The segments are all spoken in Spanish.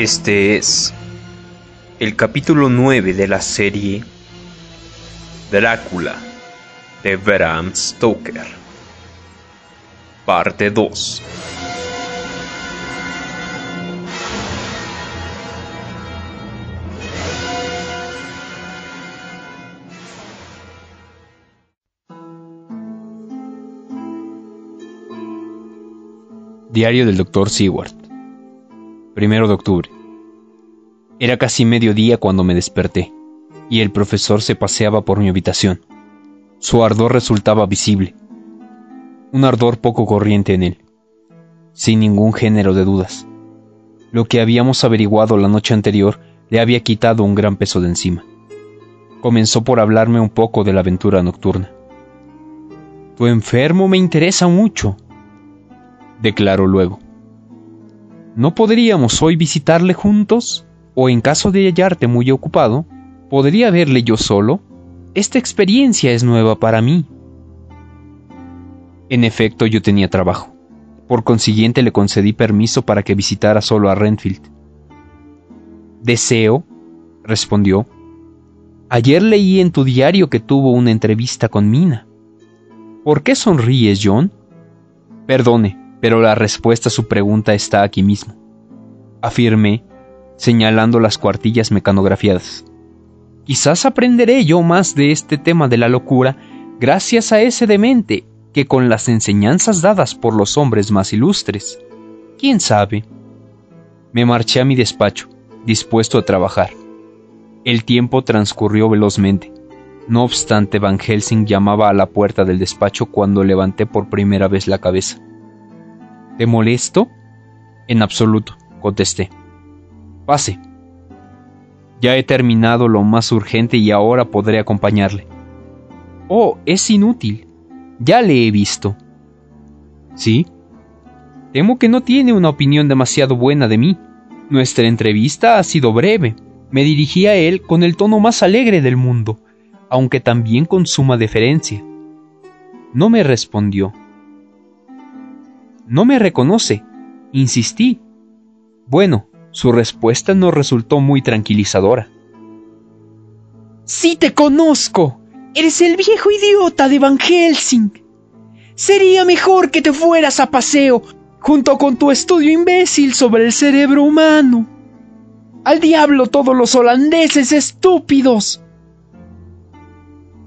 Este es el capítulo 9 de la serie Drácula de Bram Stoker. Parte 2. Diario del Dr. Seward. Primero de octubre. Era casi mediodía cuando me desperté, y el profesor se paseaba por mi habitación. Su ardor resultaba visible. Un ardor poco corriente en él, sin ningún género de dudas. Lo que habíamos averiguado la noche anterior le había quitado un gran peso de encima. Comenzó por hablarme un poco de la aventura nocturna. Tu enfermo me interesa mucho, declaró luego. ¿No podríamos hoy visitarle juntos? O en caso de hallarte muy ocupado, ¿podría verle yo solo? Esta experiencia es nueva para mí. En efecto, yo tenía trabajo. Por consiguiente, le concedí permiso para que visitara solo a Renfield. Deseo, respondió. Ayer leí en tu diario que tuvo una entrevista con Mina. ¿Por qué sonríes, John? Perdone, pero la respuesta a su pregunta está aquí mismo, afirmé, señalando las cuartillas mecanografiadas. Quizás aprenderé yo más de este tema de la locura gracias a ese demente que con las enseñanzas dadas por los hombres más ilustres. ¿Quién sabe? Me marché a mi despacho, dispuesto a trabajar. El tiempo transcurrió velozmente. No obstante, Van Helsing llamaba a la puerta del despacho cuando levanté por primera vez la cabeza. ¿Te molesto? En absoluto, contesté. Pase. Ya he terminado lo más urgente y ahora podré acompañarle. Oh, es inútil. Ya le he visto. ¿Sí? Temo que no tiene una opinión demasiado buena de mí. Nuestra entrevista ha sido breve. Me dirigí a él con el tono más alegre del mundo, aunque también con suma deferencia. No me respondió. No me reconoce. Insistí. Bueno, su respuesta no resultó muy tranquilizadora. Sí te conozco. Eres el viejo idiota de Van Helsing. Sería mejor que te fueras a paseo junto con tu estudio imbécil sobre el cerebro humano. Al diablo todos los holandeses estúpidos.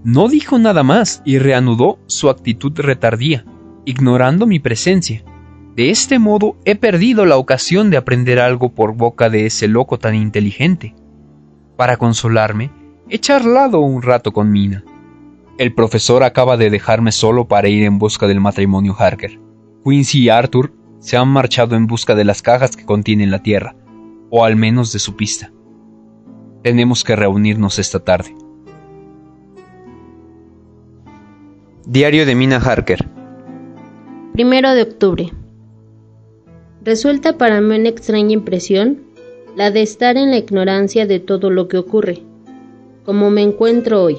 No dijo nada más y reanudó su actitud retardía, ignorando mi presencia. De este modo he perdido la ocasión de aprender algo por boca de ese loco tan inteligente. Para consolarme, he charlado un rato con Mina. El profesor acaba de dejarme solo para ir en busca del matrimonio Harker. Quincy y Arthur se han marchado en busca de las cajas que contienen la tierra, o al menos de su pista. Tenemos que reunirnos esta tarde. Diario de Mina Harker. Primero de octubre. Resulta para mí una extraña impresión la de estar en la ignorancia de todo lo que ocurre, como me encuentro hoy.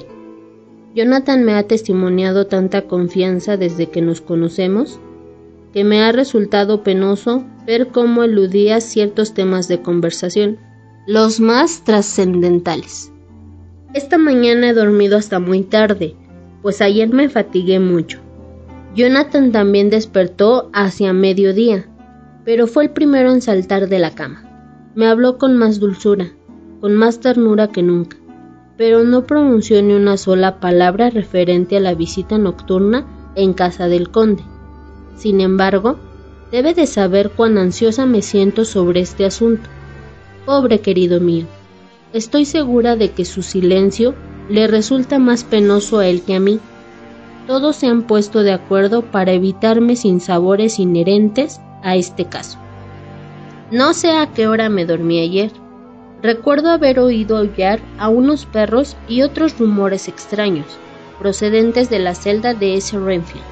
Jonathan me ha testimoniado tanta confianza desde que nos conocemos, que me ha resultado penoso ver cómo eludía ciertos temas de conversación, los más trascendentales. Esta mañana he dormido hasta muy tarde, pues ayer me fatigué mucho. Jonathan también despertó hacia mediodía, pero fue el primero en saltar de la cama. Me habló con más dulzura, con más ternura que nunca, pero no pronunció ni una sola palabra referente a la visita nocturna en casa del conde. Sin embargo, debe de saber cuán ansiosa me siento sobre este asunto. Pobre querido mío, estoy segura de que su silencio le resulta más penoso a él que a mí. Todos se han puesto de acuerdo para evitarme sinsabores inherentes a este caso. No sé a qué hora me dormí ayer. Recuerdo haber oído aullar a unos perros y otros rumores extraños, procedentes de la celda de ese Renfield,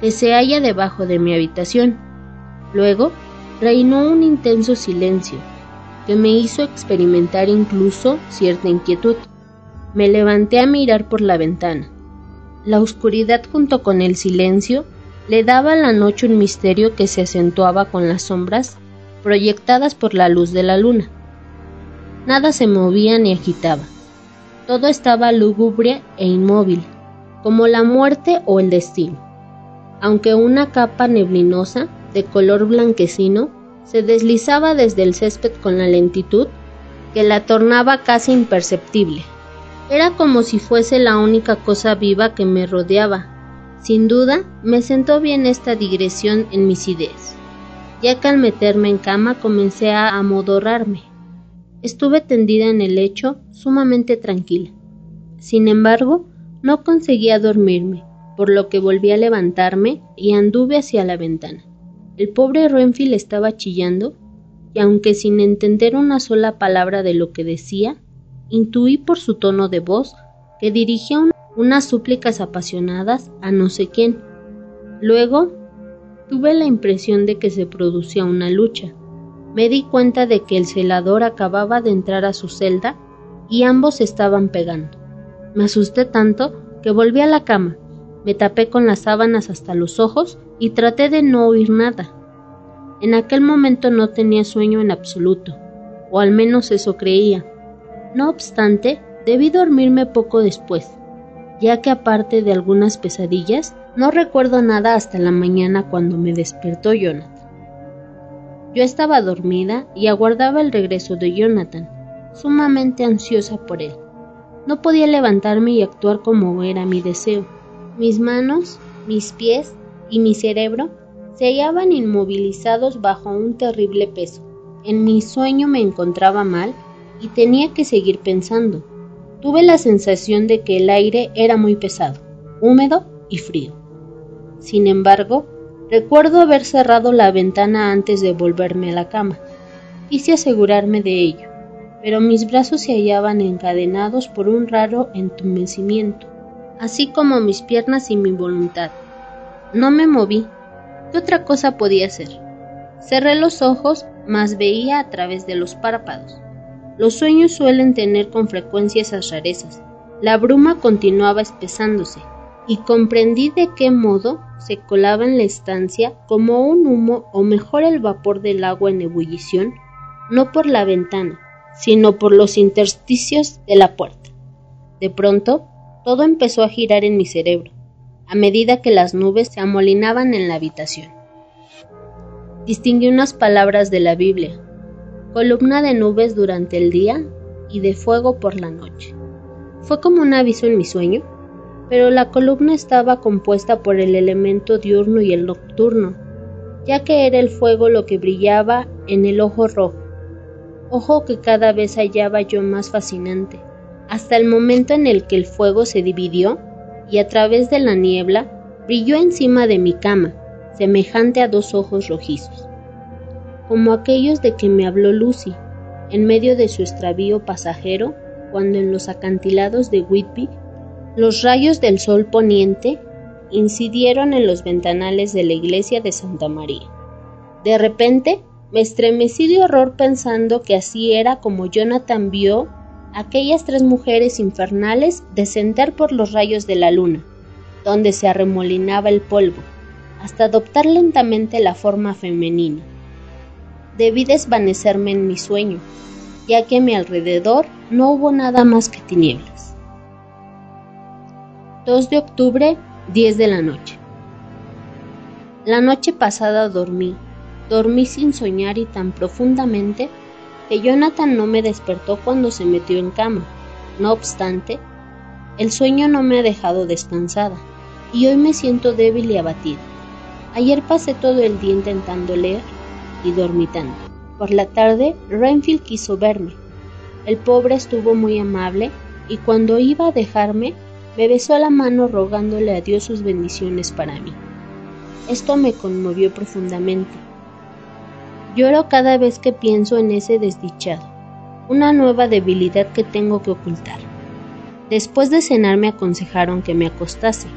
que se halla debajo de mi habitación. Luego, reinó un intenso silencio, que me hizo experimentar incluso cierta inquietud. Me levanté a mirar por la ventana. La oscuridad junto con el silencio le daba a la noche un misterio que se acentuaba con las sombras proyectadas por la luz de la luna. Nada se movía ni agitaba. Todo estaba lúgubre e inmóvil, como la muerte o el destino. Aunque una capa neblinosa, de color blanquecino, se deslizaba desde el césped con la lentitud que la tornaba casi imperceptible. Era como si fuese la única cosa viva que me rodeaba. Sin duda, me sentó bien esta digresión en mis ideas, ya que al meterme en cama comencé a amodorrarme. Estuve tendida en el lecho, sumamente tranquila. Sin embargo, no conseguía dormirme, por lo que volví a levantarme y anduve hacia la ventana. El pobre Renfield estaba chillando, y aunque sin entender una sola palabra de lo que decía, Intuí por su tono de voz que dirigía unas súplicas apasionadas a no sé quién. Luego tuve la impresión de que se producía una lucha. Me di cuenta de que el celador acababa de entrar a su celda y ambos estaban pegando. Me asusté tanto que volví a la cama, me tapé con las sábanas hasta los ojos y traté de no oír nada. En aquel momento no tenía sueño en absoluto, o al menos eso creía. No obstante, debí dormirme poco después, ya que aparte de algunas pesadillas, no recuerdo nada hasta la mañana cuando me despertó Jonathan. Yo estaba dormida y aguardaba el regreso de Jonathan, sumamente ansiosa por él. No podía levantarme y actuar como era mi deseo. Mis manos, mis pies y mi cerebro se hallaban inmovilizados bajo un terrible peso. En mi sueño me encontraba mal y tenía que seguir pensando. Tuve la sensación de que el aire era muy pesado, húmedo y frío. Sin embargo, recuerdo haber cerrado la ventana antes de volverme a la cama. Quise asegurarme de ello, pero mis brazos se hallaban encadenados por un raro entumecimiento, así como mis piernas y mi voluntad. No me moví. ¿Qué otra cosa podía hacer? Cerré los ojos, mas veía a través de los párpados. Los sueños suelen tener con frecuencia esas rarezas. La bruma continuaba espesándose, y comprendí de qué modo se colaba en la estancia como un humo o mejor el vapor del agua en ebullición, no por la ventana, sino por los intersticios de la puerta. De pronto, todo empezó a girar en mi cerebro, a medida que las nubes se amolinaban en la habitación. Distinguí unas palabras de la Biblia, columna de nubes durante el día y de fuego por la noche. Fue como un aviso en mi sueño, pero la columna estaba compuesta por el elemento diurno y el nocturno, ya que era el fuego lo que brillaba en el ojo rojo, ojo que cada vez hallaba yo más fascinante, hasta el momento en el que el fuego se dividió y a través de la niebla brilló encima de mi cama, semejante a dos ojos rojizos como aquellos de que me habló Lucy, en medio de su extravío pasajero, cuando en los acantilados de Whitby los rayos del sol poniente incidieron en los ventanales de la iglesia de Santa María. De repente me estremecí de horror pensando que así era como Jonathan vio aquellas tres mujeres infernales descender por los rayos de la luna, donde se arremolinaba el polvo, hasta adoptar lentamente la forma femenina debí desvanecerme en mi sueño, ya que a mi alrededor no hubo nada más que tinieblas. 2 de octubre, 10 de la noche. La noche pasada dormí, dormí sin soñar y tan profundamente que Jonathan no me despertó cuando se metió en cama. No obstante, el sueño no me ha dejado descansada y hoy me siento débil y abatida. Ayer pasé todo el día intentando leer y dormitando. Por la tarde, Renfield quiso verme. El pobre estuvo muy amable y cuando iba a dejarme, me besó la mano rogándole a Dios sus bendiciones para mí. Esto me conmovió profundamente. Lloro cada vez que pienso en ese desdichado, una nueva debilidad que tengo que ocultar. Después de cenar me aconsejaron que me acostase.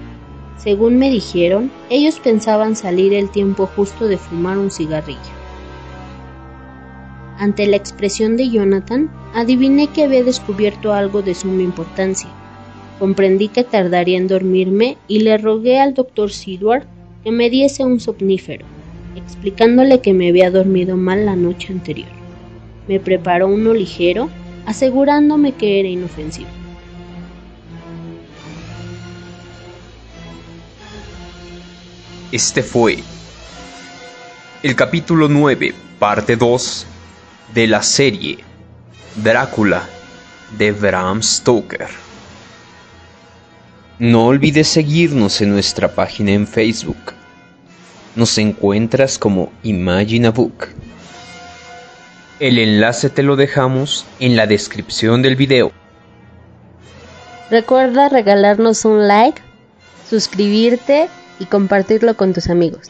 Según me dijeron, ellos pensaban salir el tiempo justo de fumar un cigarrillo. Ante la expresión de Jonathan, adiviné que había descubierto algo de suma importancia. Comprendí que tardaría en dormirme y le rogué al doctor Sidward que me diese un somnífero. explicándole que me había dormido mal la noche anterior. Me preparó uno ligero, asegurándome que era inofensivo. Este fue el capítulo 9, parte 2 de la serie Drácula de Bram Stoker. No olvides seguirnos en nuestra página en Facebook. Nos encuentras como Imagine Book. El enlace te lo dejamos en la descripción del video. Recuerda regalarnos un like, suscribirte y compartirlo con tus amigos.